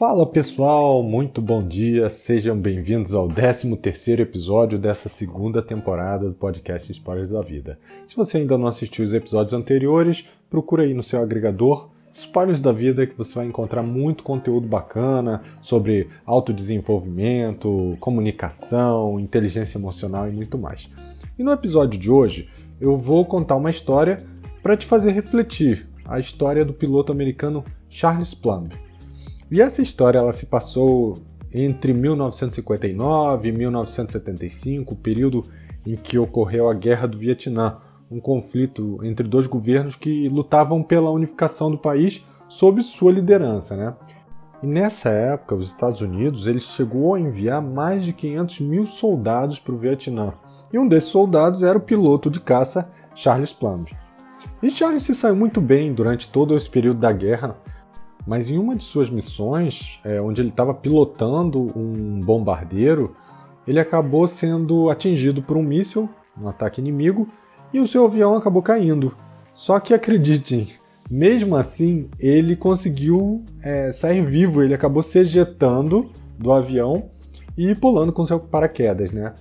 Fala pessoal, muito bom dia, sejam bem-vindos ao 13º episódio dessa segunda temporada do podcast Spoilers da Vida. Se você ainda não assistiu os episódios anteriores, procura aí no seu agregador Spoilers da Vida que você vai encontrar muito conteúdo bacana sobre autodesenvolvimento, comunicação, inteligência emocional e muito mais. E no episódio de hoje eu vou contar uma história para te fazer refletir, a história do piloto americano Charles Plumb. E essa história ela se passou entre 1959 e 1975, período em que ocorreu a Guerra do Vietnã, um conflito entre dois governos que lutavam pela unificação do país sob sua liderança. Né? E nessa época, os Estados Unidos ele chegou a enviar mais de 500 mil soldados para o Vietnã. E um desses soldados era o piloto de caça Charles Plumb. E Charles se saiu muito bem durante todo esse período da guerra, mas em uma de suas missões, é, onde ele estava pilotando um bombardeiro, ele acabou sendo atingido por um míssil, um ataque inimigo, e o seu avião acabou caindo. Só que acreditem, mesmo assim ele conseguiu é, sair vivo, ele acabou se ejetando do avião e pulando com seu paraquedas, né?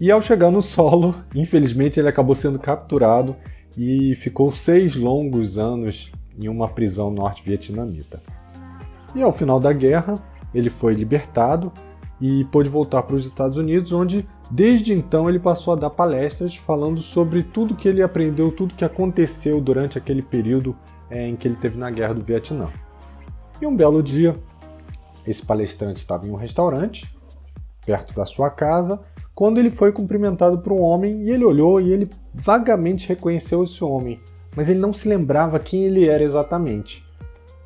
E ao chegar no solo, infelizmente ele acabou sendo capturado e ficou seis longos anos em uma prisão norte-vietnamita. E ao final da guerra, ele foi libertado e pôde voltar para os Estados Unidos, onde desde então ele passou a dar palestras falando sobre tudo que ele aprendeu, tudo que aconteceu durante aquele período é, em que ele teve na guerra do Vietnã. E um belo dia, esse palestrante estava em um restaurante perto da sua casa, quando ele foi cumprimentado por um homem e ele olhou e ele vagamente reconheceu esse homem mas ele não se lembrava quem ele era exatamente.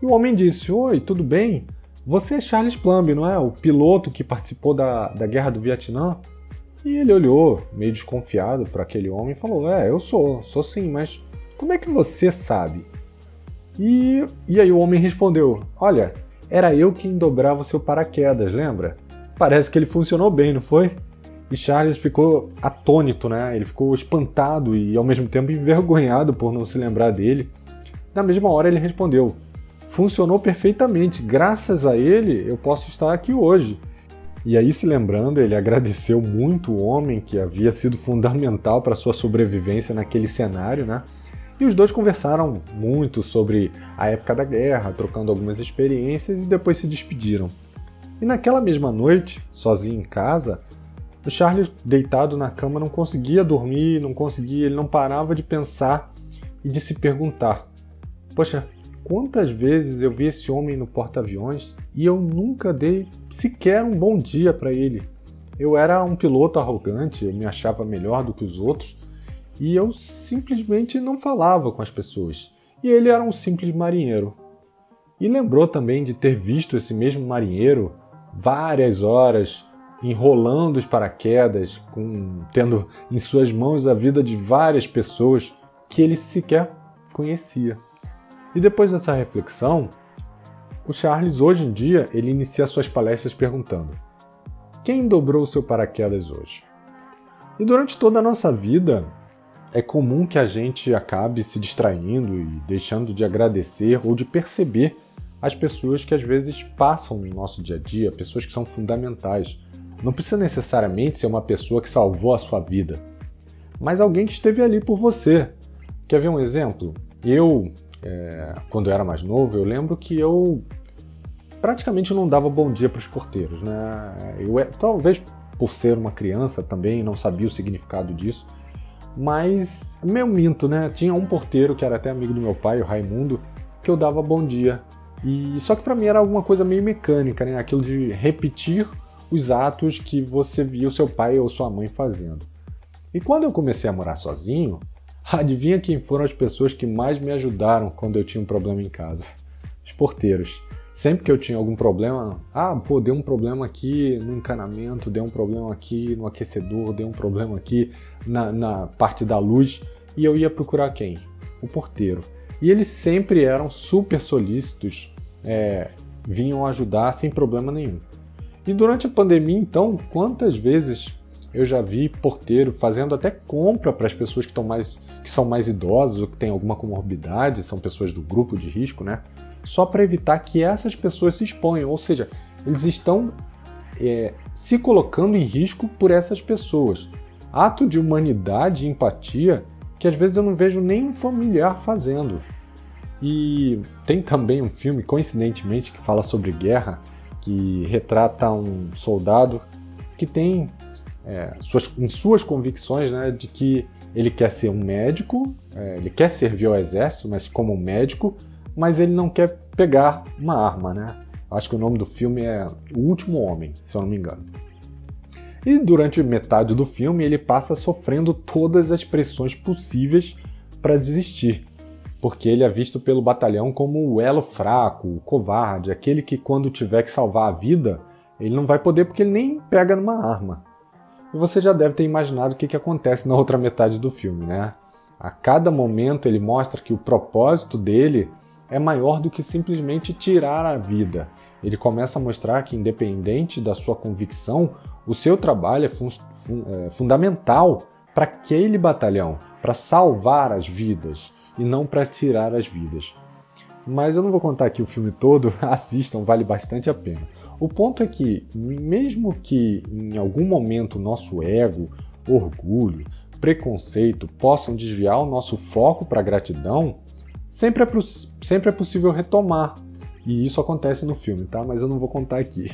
E o homem disse: Oi, tudo bem? Você é Charles Plumb, não é? O piloto que participou da, da guerra do Vietnã? E ele olhou, meio desconfiado, para aquele homem e falou: É, eu sou, sou sim, mas como é que você sabe? E, e aí o homem respondeu: Olha, era eu quem dobrava o seu paraquedas, lembra? Parece que ele funcionou bem, não foi? E Charles ficou atônito, né? Ele ficou espantado e ao mesmo tempo envergonhado por não se lembrar dele. Na mesma hora ele respondeu: Funcionou perfeitamente, graças a ele eu posso estar aqui hoje. E aí, se lembrando, ele agradeceu muito o homem que havia sido fundamental para sua sobrevivência naquele cenário, né? E os dois conversaram muito sobre a época da guerra, trocando algumas experiências e depois se despediram. E naquela mesma noite, sozinho em casa, o Charlie, deitado na cama, não conseguia dormir, não conseguia, ele não parava de pensar e de se perguntar: Poxa, quantas vezes eu vi esse homem no porta-aviões e eu nunca dei sequer um bom dia para ele. Eu era um piloto arrogante, eu me achava melhor do que os outros e eu simplesmente não falava com as pessoas. E ele era um simples marinheiro. E lembrou também de ter visto esse mesmo marinheiro várias horas enrolando os paraquedas, com, tendo em suas mãos a vida de várias pessoas que ele sequer conhecia. E depois dessa reflexão, o Charles hoje em dia ele inicia suas palestras perguntando: quem dobrou o seu paraquedas hoje? E durante toda a nossa vida é comum que a gente acabe se distraindo e deixando de agradecer ou de perceber as pessoas que às vezes passam no nosso dia a dia, pessoas que são fundamentais, não precisa necessariamente ser uma pessoa que salvou a sua vida, mas alguém que esteve ali por você. Quer ver um exemplo? Eu, é, quando eu era mais novo, eu lembro que eu praticamente não dava bom dia para os porteiros. Né? Eu, é, talvez por ser uma criança também, não sabia o significado disso, mas meu minto, né? Tinha um porteiro que era até amigo do meu pai, o Raimundo, que eu dava bom dia. E só que para mim era alguma coisa meio mecânica, né? Aquilo de repetir os atos que você via o seu pai ou sua mãe fazendo. E quando eu comecei a morar sozinho, adivinha quem foram as pessoas que mais me ajudaram quando eu tinha um problema em casa? Os porteiros. Sempre que eu tinha algum problema, ah, pô, deu um problema aqui no encanamento, deu um problema aqui no aquecedor, deu um problema aqui na, na parte da luz, e eu ia procurar quem? O porteiro. E eles sempre eram super solícitos, é, vinham ajudar sem problema nenhum. E durante a pandemia, então, quantas vezes eu já vi porteiro fazendo até compra para as pessoas que, mais, que são mais idosas ou que têm alguma comorbidade, são pessoas do grupo de risco, né? Só para evitar que essas pessoas se exponham, ou seja, eles estão é, se colocando em risco por essas pessoas. Ato de humanidade e empatia que às vezes eu não vejo nem um familiar fazendo. E tem também um filme, coincidentemente, que fala sobre guerra, que retrata um soldado que tem é, suas, em suas convicções né, de que ele quer ser um médico, é, ele quer servir ao exército, mas como um médico, mas ele não quer pegar uma arma. Né? Acho que o nome do filme é O Último Homem, se eu não me engano. E durante metade do filme ele passa sofrendo todas as pressões possíveis para desistir, porque ele é visto pelo batalhão como o elo fraco, o covarde, aquele que quando tiver que salvar a vida, ele não vai poder porque ele nem pega numa arma. E você já deve ter imaginado o que, que acontece na outra metade do filme, né? A cada momento ele mostra que o propósito dele é maior do que simplesmente tirar a vida. Ele começa a mostrar que, independente da sua convicção, o seu trabalho é, fun é fundamental para aquele batalhão, para salvar as vidas e não para tirar as vidas. Mas eu não vou contar aqui o filme todo, assistam, vale bastante a pena. O ponto é que, mesmo que em algum momento nosso ego, orgulho, preconceito possam desviar o nosso foco para a gratidão, sempre é, sempre é possível retomar. E isso acontece no filme, tá? Mas eu não vou contar aqui.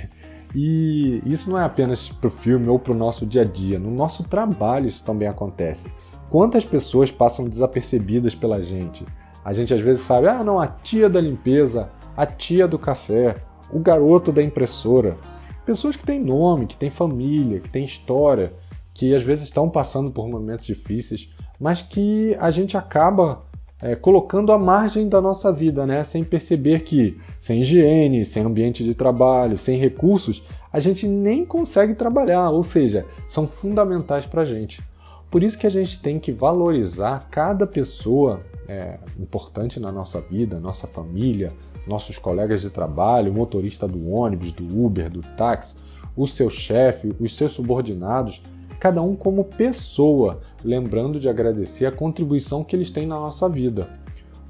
E isso não é apenas para o filme ou para o nosso dia a dia, no nosso trabalho isso também acontece. Quantas pessoas passam desapercebidas pela gente? A gente às vezes sabe, ah, não, a tia da limpeza, a tia do café, o garoto da impressora. Pessoas que têm nome, que têm família, que têm história, que às vezes estão passando por momentos difíceis, mas que a gente acaba é, colocando à margem da nossa vida, né? sem perceber que sem higiene, sem ambiente de trabalho, sem recursos, a gente nem consegue trabalhar, ou seja, são fundamentais para a gente. Por isso que a gente tem que valorizar cada pessoa é, importante na nossa vida, nossa família, nossos colegas de trabalho, motorista do ônibus, do Uber, do táxi, o seu chefe, os seus subordinados, cada um como pessoa, lembrando de agradecer a contribuição que eles têm na nossa vida.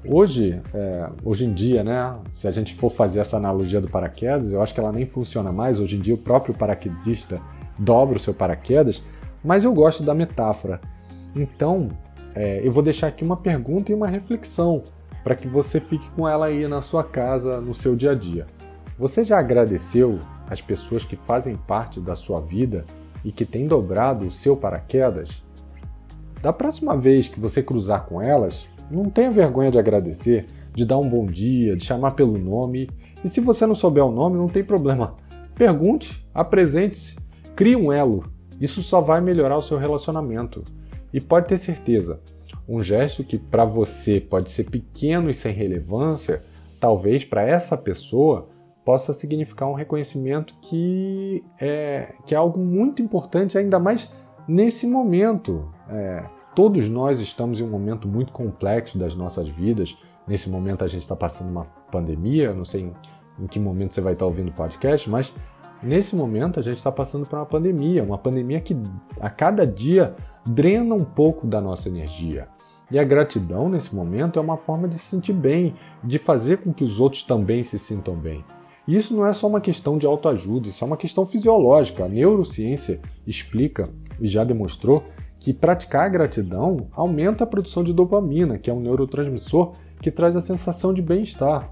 Hoje, é, hoje em dia, né, se a gente for fazer essa analogia do paraquedas, eu acho que ela nem funciona mais. Hoje em dia, o próprio paraquedista dobra o seu paraquedas, mas eu gosto da metáfora. Então, é, eu vou deixar aqui uma pergunta e uma reflexão para que você fique com ela aí na sua casa, no seu dia a dia. Você já agradeceu as pessoas que fazem parte da sua vida e que têm dobrado o seu paraquedas? Da próxima vez que você cruzar com elas, não tenha vergonha de agradecer, de dar um bom dia, de chamar pelo nome. E se você não souber o nome, não tem problema. Pergunte, apresente-se, crie um elo. Isso só vai melhorar o seu relacionamento. E pode ter certeza, um gesto que para você pode ser pequeno e sem relevância, talvez para essa pessoa possa significar um reconhecimento que é, que é algo muito importante, ainda mais nesse momento. É, todos nós estamos em um momento muito complexo das nossas vidas. Nesse momento a gente está passando uma pandemia, não sei em, em que momento você vai estar ouvindo o podcast, mas nesse momento a gente está passando por uma pandemia, uma pandemia que a cada dia drena um pouco da nossa energia. E a gratidão nesse momento é uma forma de se sentir bem, de fazer com que os outros também se sintam bem. E isso não é só uma questão de autoajuda, isso é uma questão fisiológica. A neurociência explica e já demonstrou que praticar a gratidão aumenta a produção de dopamina, que é um neurotransmissor que traz a sensação de bem-estar.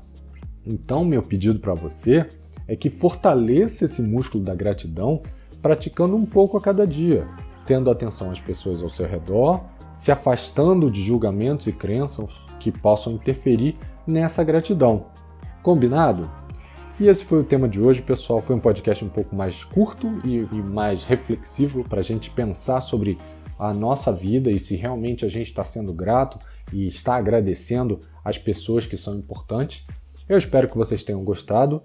Então, meu pedido para você é que fortaleça esse músculo da gratidão praticando um pouco a cada dia, tendo atenção às pessoas ao seu redor se afastando de julgamentos e crenças que possam interferir nessa gratidão. Combinado? E esse foi o tema de hoje, pessoal. Foi um podcast um pouco mais curto e, e mais reflexivo para a gente pensar sobre a nossa vida e se realmente a gente está sendo grato e está agradecendo as pessoas que são importantes. Eu espero que vocês tenham gostado.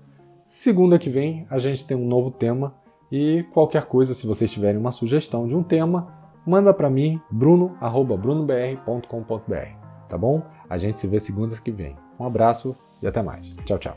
Segunda que vem a gente tem um novo tema e qualquer coisa, se vocês tiverem uma sugestão de um tema, manda para mim bruno@brunobr.com.br, tá bom? A gente se vê segundas que vem. Um abraço e até mais. Tchau, tchau.